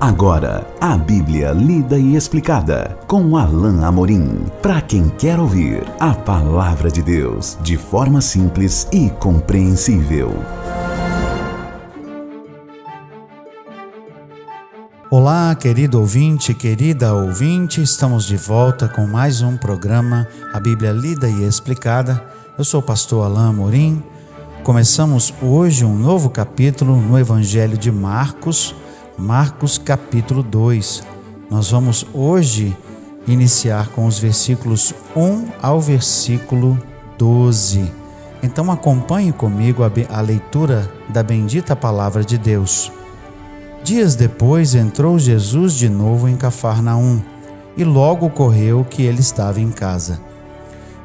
Agora, a Bíblia lida e explicada com Alain Amorim. Para quem quer ouvir a palavra de Deus de forma simples e compreensível. Olá, querido ouvinte, querida ouvinte, estamos de volta com mais um programa A Bíblia Lida e Explicada. Eu sou o pastor Alain Amorim. Começamos hoje um novo capítulo no Evangelho de Marcos Marcos capítulo 2. Nós vamos hoje iniciar com os versículos 1 ao versículo 12. Então acompanhe comigo a, leitura da bendita palavra de Deus. Dias depois entrou Jesus de novo em Cafarnaum e logo correu que ele estava em casa.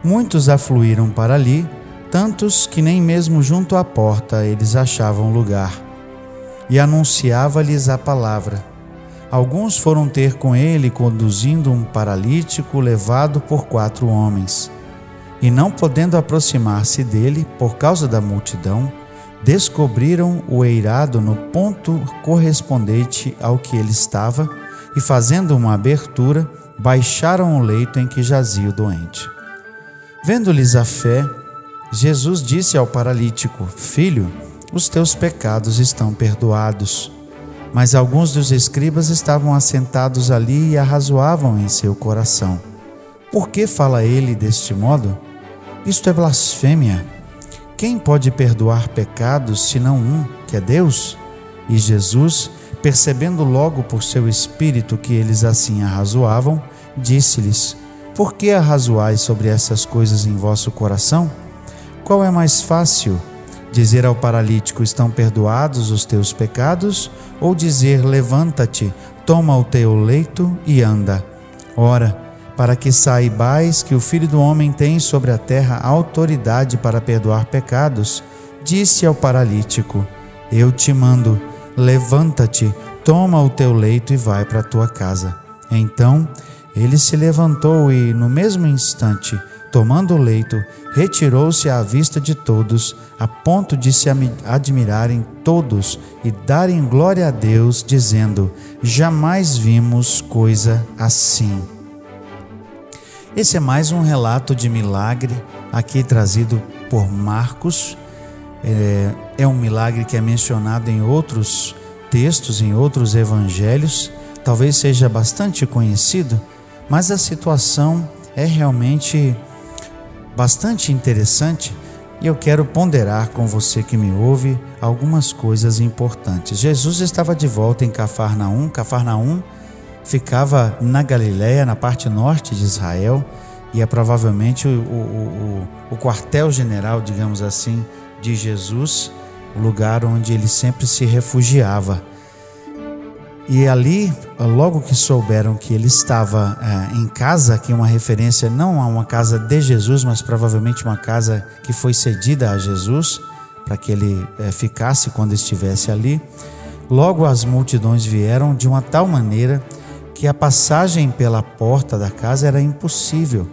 Muitos afluíram para ali, tantos que nem mesmo junto à porta eles achavam lugar e anunciava-lhes a palavra. Alguns foram ter com ele conduzindo um paralítico levado por quatro homens. E não podendo aproximar-se dele por causa da multidão, descobriram o eirado no ponto correspondente ao que ele estava e, fazendo uma abertura, baixaram o leito em que jazia o doente. Vendo-lhes a fé, Jesus disse ao paralítico: Filho, os teus pecados estão perdoados. Mas alguns dos escribas estavam assentados ali e arrazoavam em seu coração. Por que fala ele deste modo? Isto é blasfêmia. Quem pode perdoar pecados senão um, que é Deus? E Jesus, percebendo logo por seu espírito que eles assim arrazoavam, disse-lhes: Por que arrazoais sobre essas coisas em vosso coração? Qual é mais fácil? Dizer ao paralítico: Estão perdoados os teus pecados? Ou dizer: Levanta-te, toma o teu leito e anda. Ora, para que saibais que o Filho do Homem tem sobre a terra autoridade para perdoar pecados, disse ao paralítico: Eu te mando, levanta-te, toma o teu leito e vai para a tua casa. Então ele se levantou e, no mesmo instante, tomando o leito, retirou-se à vista de todos, a ponto de se admirarem todos e darem glória a Deus, dizendo: Jamais vimos coisa assim. Esse é mais um relato de milagre, aqui trazido por Marcos. É, é um milagre que é mencionado em outros textos, em outros evangelhos, talvez seja bastante conhecido, mas a situação é realmente bastante interessante e eu quero ponderar com você que me ouve algumas coisas importantes. Jesus estava de volta em Cafarnaum. Cafarnaum ficava na Galiléia, na parte norte de Israel, e é provavelmente o, o, o, o quartel-general, digamos assim, de Jesus, o lugar onde ele sempre se refugiava. E ali, logo que souberam que ele estava é, em casa, que é uma referência não a uma casa de Jesus, mas provavelmente uma casa que foi cedida a Jesus, para que ele é, ficasse quando estivesse ali, logo as multidões vieram de uma tal maneira que a passagem pela porta da casa era impossível.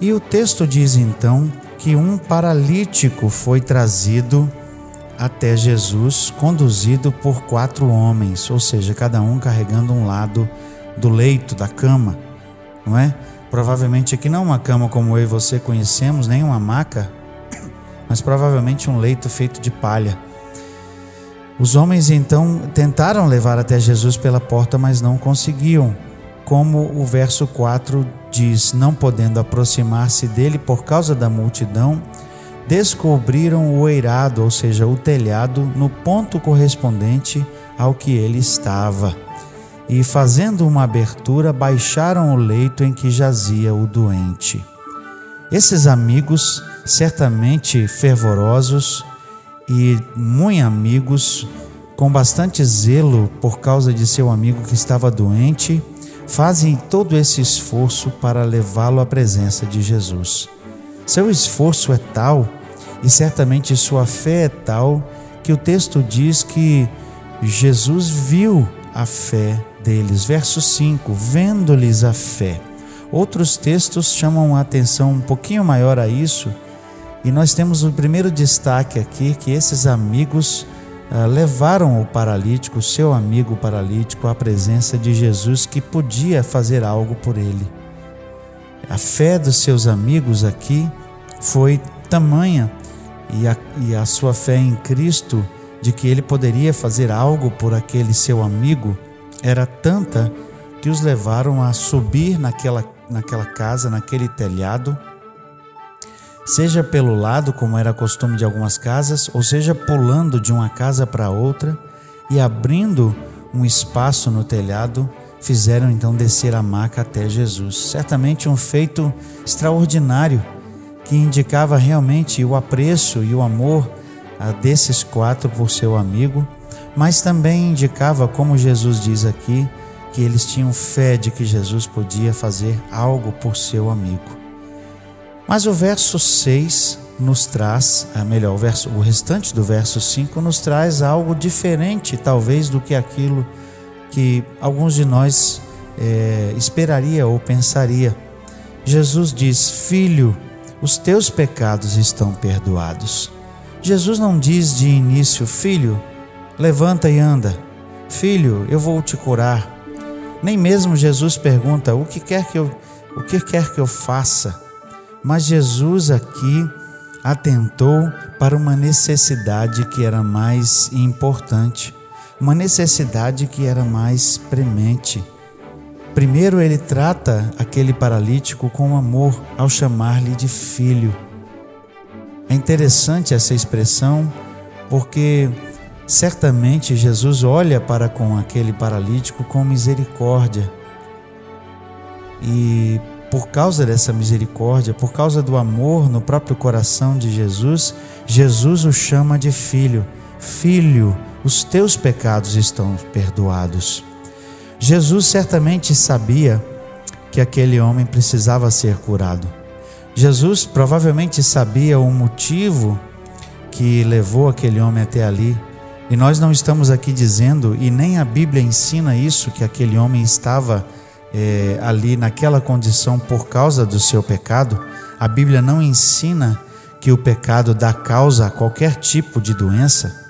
E o texto diz então que um paralítico foi trazido até Jesus, conduzido por quatro homens, ou seja, cada um carregando um lado do leito, da cama, não é? Provavelmente aqui não uma cama como eu e você conhecemos, nem uma maca, mas provavelmente um leito feito de palha. Os homens então tentaram levar até Jesus pela porta, mas não conseguiam. Como o verso 4 diz: Não podendo aproximar-se dele por causa da multidão, descobriram o eirado, ou seja, o telhado, no ponto correspondente ao que ele estava. E, fazendo uma abertura, baixaram o leito em que jazia o doente. Esses amigos, certamente fervorosos e muito amigos, com bastante zelo por causa de seu amigo que estava doente, fazem todo esse esforço para levá-lo à presença de Jesus. Seu esforço é tal e certamente sua fé é tal que o texto diz que Jesus viu a fé deles. Verso 5: vendo-lhes a fé. Outros textos chamam a atenção um pouquinho maior a isso, e nós temos o primeiro destaque aqui: que esses amigos ah, levaram o paralítico, seu amigo paralítico, à presença de Jesus que podia fazer algo por ele. A fé dos seus amigos aqui foi tamanha e a, e a sua fé em Cristo de que ele poderia fazer algo por aquele seu amigo era tanta que os levaram a subir naquela, naquela casa, naquele telhado, seja pelo lado, como era costume de algumas casas, ou seja pulando de uma casa para outra e abrindo um espaço no telhado, fizeram então descer a maca até Jesus. Certamente um feito extraordinário que indicava realmente o apreço e o amor ah, desses quatro por seu amigo, mas também indicava, como Jesus diz aqui, que eles tinham fé de que Jesus podia fazer algo por seu amigo. Mas o verso 6 nos traz, é melhor, o, verso, o restante do verso 5 nos traz algo diferente, talvez, do que aquilo que alguns de nós é, esperaria ou pensaria. Jesus diz: Filho, os teus pecados estão perdoados. Jesus não diz de início, filho, levanta e anda. Filho, eu vou te curar. Nem mesmo Jesus pergunta o que quer que eu, o que quer que eu faça. Mas Jesus aqui atentou para uma necessidade que era mais importante, uma necessidade que era mais premente. Primeiro ele trata aquele paralítico com amor ao chamar-lhe de filho. É interessante essa expressão porque Certamente Jesus olha para com aquele paralítico com misericórdia. E por causa dessa misericórdia, por causa do amor no próprio coração de Jesus, Jesus o chama de filho. Filho, os teus pecados estão perdoados. Jesus certamente sabia que aquele homem precisava ser curado. Jesus provavelmente sabia o motivo que levou aquele homem até ali e nós não estamos aqui dizendo, e nem a Bíblia ensina isso, que aquele homem estava é, ali naquela condição por causa do seu pecado. A Bíblia não ensina que o pecado dá causa a qualquer tipo de doença.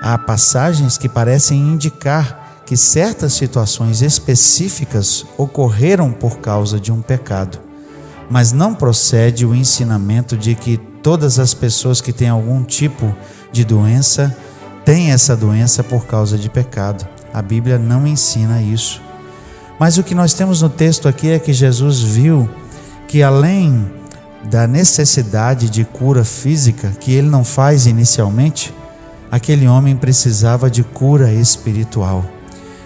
Há passagens que parecem indicar que certas situações específicas ocorreram por causa de um pecado, mas não procede o ensinamento de que todas as pessoas que têm algum tipo de doença tem essa doença por causa de pecado. A Bíblia não ensina isso. Mas o que nós temos no texto aqui é que Jesus viu que além da necessidade de cura física, que ele não faz inicialmente, aquele homem precisava de cura espiritual.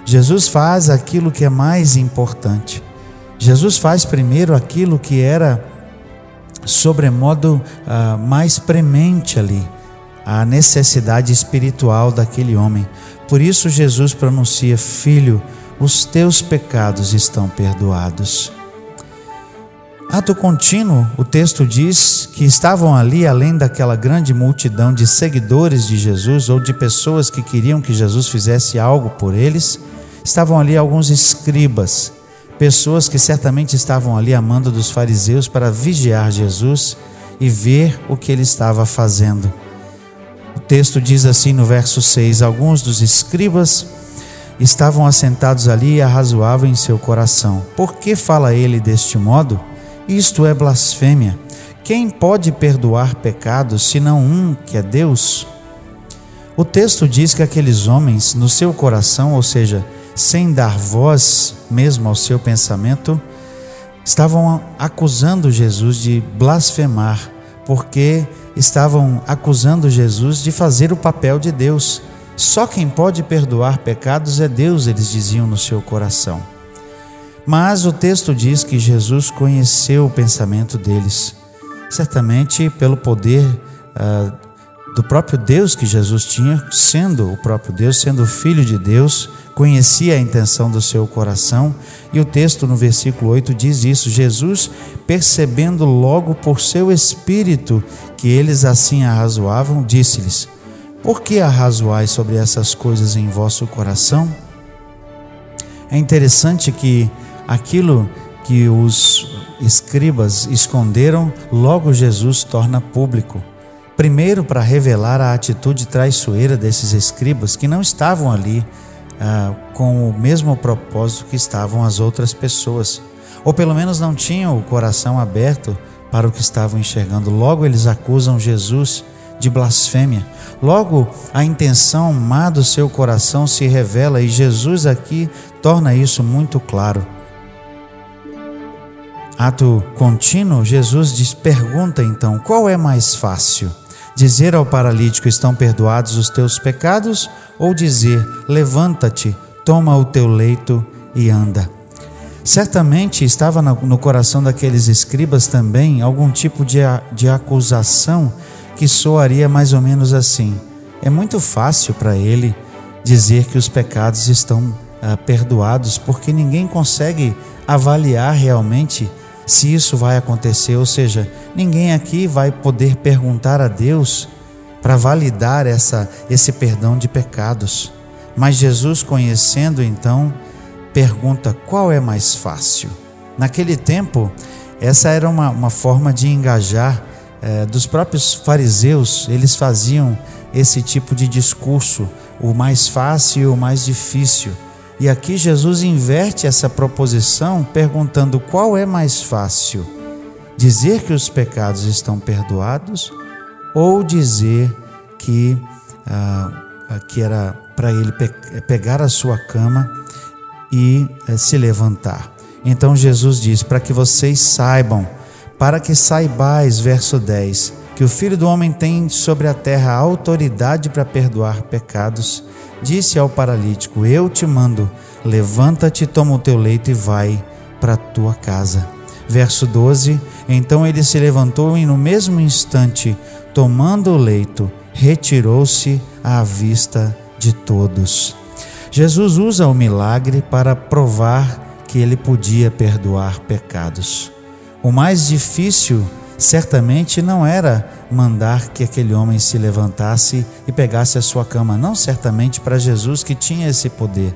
Jesus faz aquilo que é mais importante. Jesus faz primeiro aquilo que era sobremodo uh, mais premente ali a necessidade espiritual daquele homem. Por isso, Jesus pronuncia: Filho, os teus pecados estão perdoados. Ato contínuo, o texto diz que estavam ali, além daquela grande multidão de seguidores de Jesus ou de pessoas que queriam que Jesus fizesse algo por eles, estavam ali alguns escribas, pessoas que certamente estavam ali amando dos fariseus para vigiar Jesus e ver o que ele estava fazendo texto diz assim no verso 6: Alguns dos escribas estavam assentados ali e arrazoavam em seu coração: Por que fala ele deste modo? Isto é blasfêmia. Quem pode perdoar pecados senão um que é Deus? O texto diz que aqueles homens, no seu coração, ou seja, sem dar voz mesmo ao seu pensamento, estavam acusando Jesus de blasfemar, porque estavam acusando Jesus de fazer o papel de Deus. Só quem pode perdoar pecados é Deus, eles diziam no seu coração. Mas o texto diz que Jesus conheceu o pensamento deles, certamente pelo poder uh, do próprio Deus que Jesus tinha, sendo o próprio Deus, sendo o Filho de Deus, conhecia a intenção do seu coração, e o texto no versículo 8 diz isso: Jesus, percebendo logo por seu espírito que eles assim arrazoavam, disse-lhes: Por que arrazoais sobre essas coisas em vosso coração? É interessante que aquilo que os escribas esconderam, logo Jesus torna público. Primeiro, para revelar a atitude traiçoeira desses escribas que não estavam ali ah, com o mesmo propósito que estavam as outras pessoas, ou pelo menos não tinham o coração aberto para o que estavam enxergando. Logo, eles acusam Jesus de blasfêmia. Logo, a intenção má do seu coração se revela e Jesus aqui torna isso muito claro. Ato contínuo, Jesus diz, pergunta então: qual é mais fácil? Dizer ao paralítico: estão perdoados os teus pecados? Ou dizer: levanta-te, toma o teu leito e anda? Certamente estava no coração daqueles escribas também algum tipo de, de acusação que soaria mais ou menos assim: é muito fácil para ele dizer que os pecados estão ah, perdoados, porque ninguém consegue avaliar realmente se isso vai acontecer, ou seja, ninguém aqui vai poder perguntar a Deus para validar essa, esse perdão de pecados. Mas Jesus, conhecendo então, pergunta qual é mais fácil. Naquele tempo, essa era uma, uma forma de engajar é, dos próprios fariseus, eles faziam esse tipo de discurso, o mais fácil e o mais difícil. E aqui Jesus inverte essa proposição perguntando qual é mais fácil: dizer que os pecados estão perdoados ou dizer que, ah, que era para ele pe pegar a sua cama e eh, se levantar. Então Jesus diz: para que vocês saibam, para que saibais, verso 10, que o Filho do Homem tem sobre a terra autoridade para perdoar pecados disse ao paralítico: Eu te mando, levanta-te, toma o teu leito e vai para a tua casa. Verso 12: Então ele se levantou e, no mesmo instante, tomando o leito, retirou-se à vista de todos. Jesus usa o milagre para provar que ele podia perdoar pecados. O mais difícil certamente não era mandar que aquele homem se levantasse e pegasse a sua cama, não certamente para Jesus que tinha esse poder,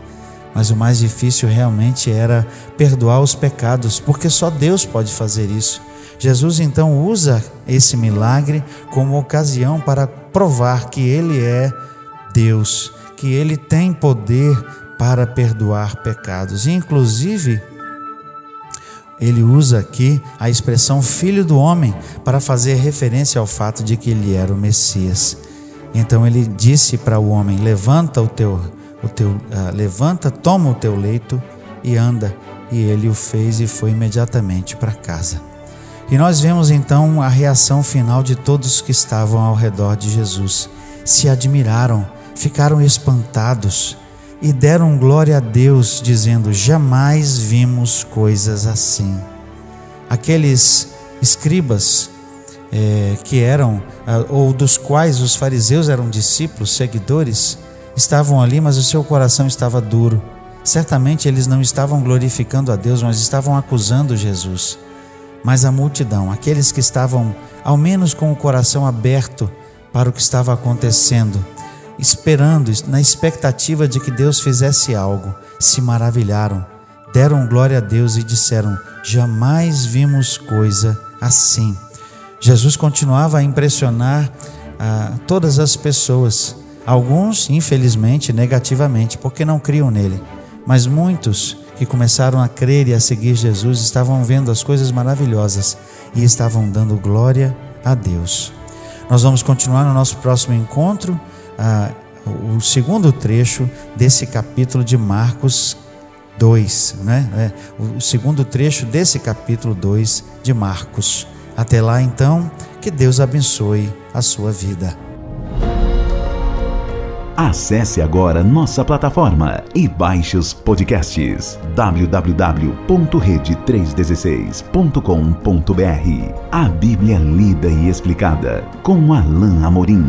mas o mais difícil realmente era perdoar os pecados, porque só Deus pode fazer isso. Jesus então usa esse milagre como ocasião para provar que ele é Deus, que ele tem poder para perdoar pecados. Inclusive, ele usa aqui a expressão filho do homem para fazer referência ao fato de que ele era o Messias. Então ele disse para o homem: levanta o teu, o teu, uh, levanta, toma o teu leito e anda. E ele o fez e foi imediatamente para casa. E nós vemos então a reação final de todos que estavam ao redor de Jesus. Se admiraram, ficaram espantados e deram glória a Deus, dizendo: Jamais vimos coisas assim. Aqueles escribas é, que eram, ou dos quais os fariseus eram discípulos, seguidores, estavam ali, mas o seu coração estava duro. Certamente eles não estavam glorificando a Deus, mas estavam acusando Jesus. Mas a multidão, aqueles que estavam ao menos com o coração aberto para o que estava acontecendo, esperando, na expectativa de que Deus fizesse algo, se maravilharam, deram glória a Deus e disseram: Jamais vimos coisa assim. Jesus continuava a impressionar ah, todas as pessoas, alguns, infelizmente, negativamente, porque não criam nele, mas muitos que começaram a crer e a seguir Jesus estavam vendo as coisas maravilhosas e estavam dando glória a Deus. Nós vamos continuar no nosso próximo encontro ah, o segundo trecho desse capítulo de Marcos 2, né? É, o segundo trecho desse capítulo 2 de Marcos. Até lá, então, que Deus abençoe a sua vida. Acesse agora nossa plataforma e baixe os podcasts www.rede316.com.br. A Bíblia lida e explicada com Alain Amorim.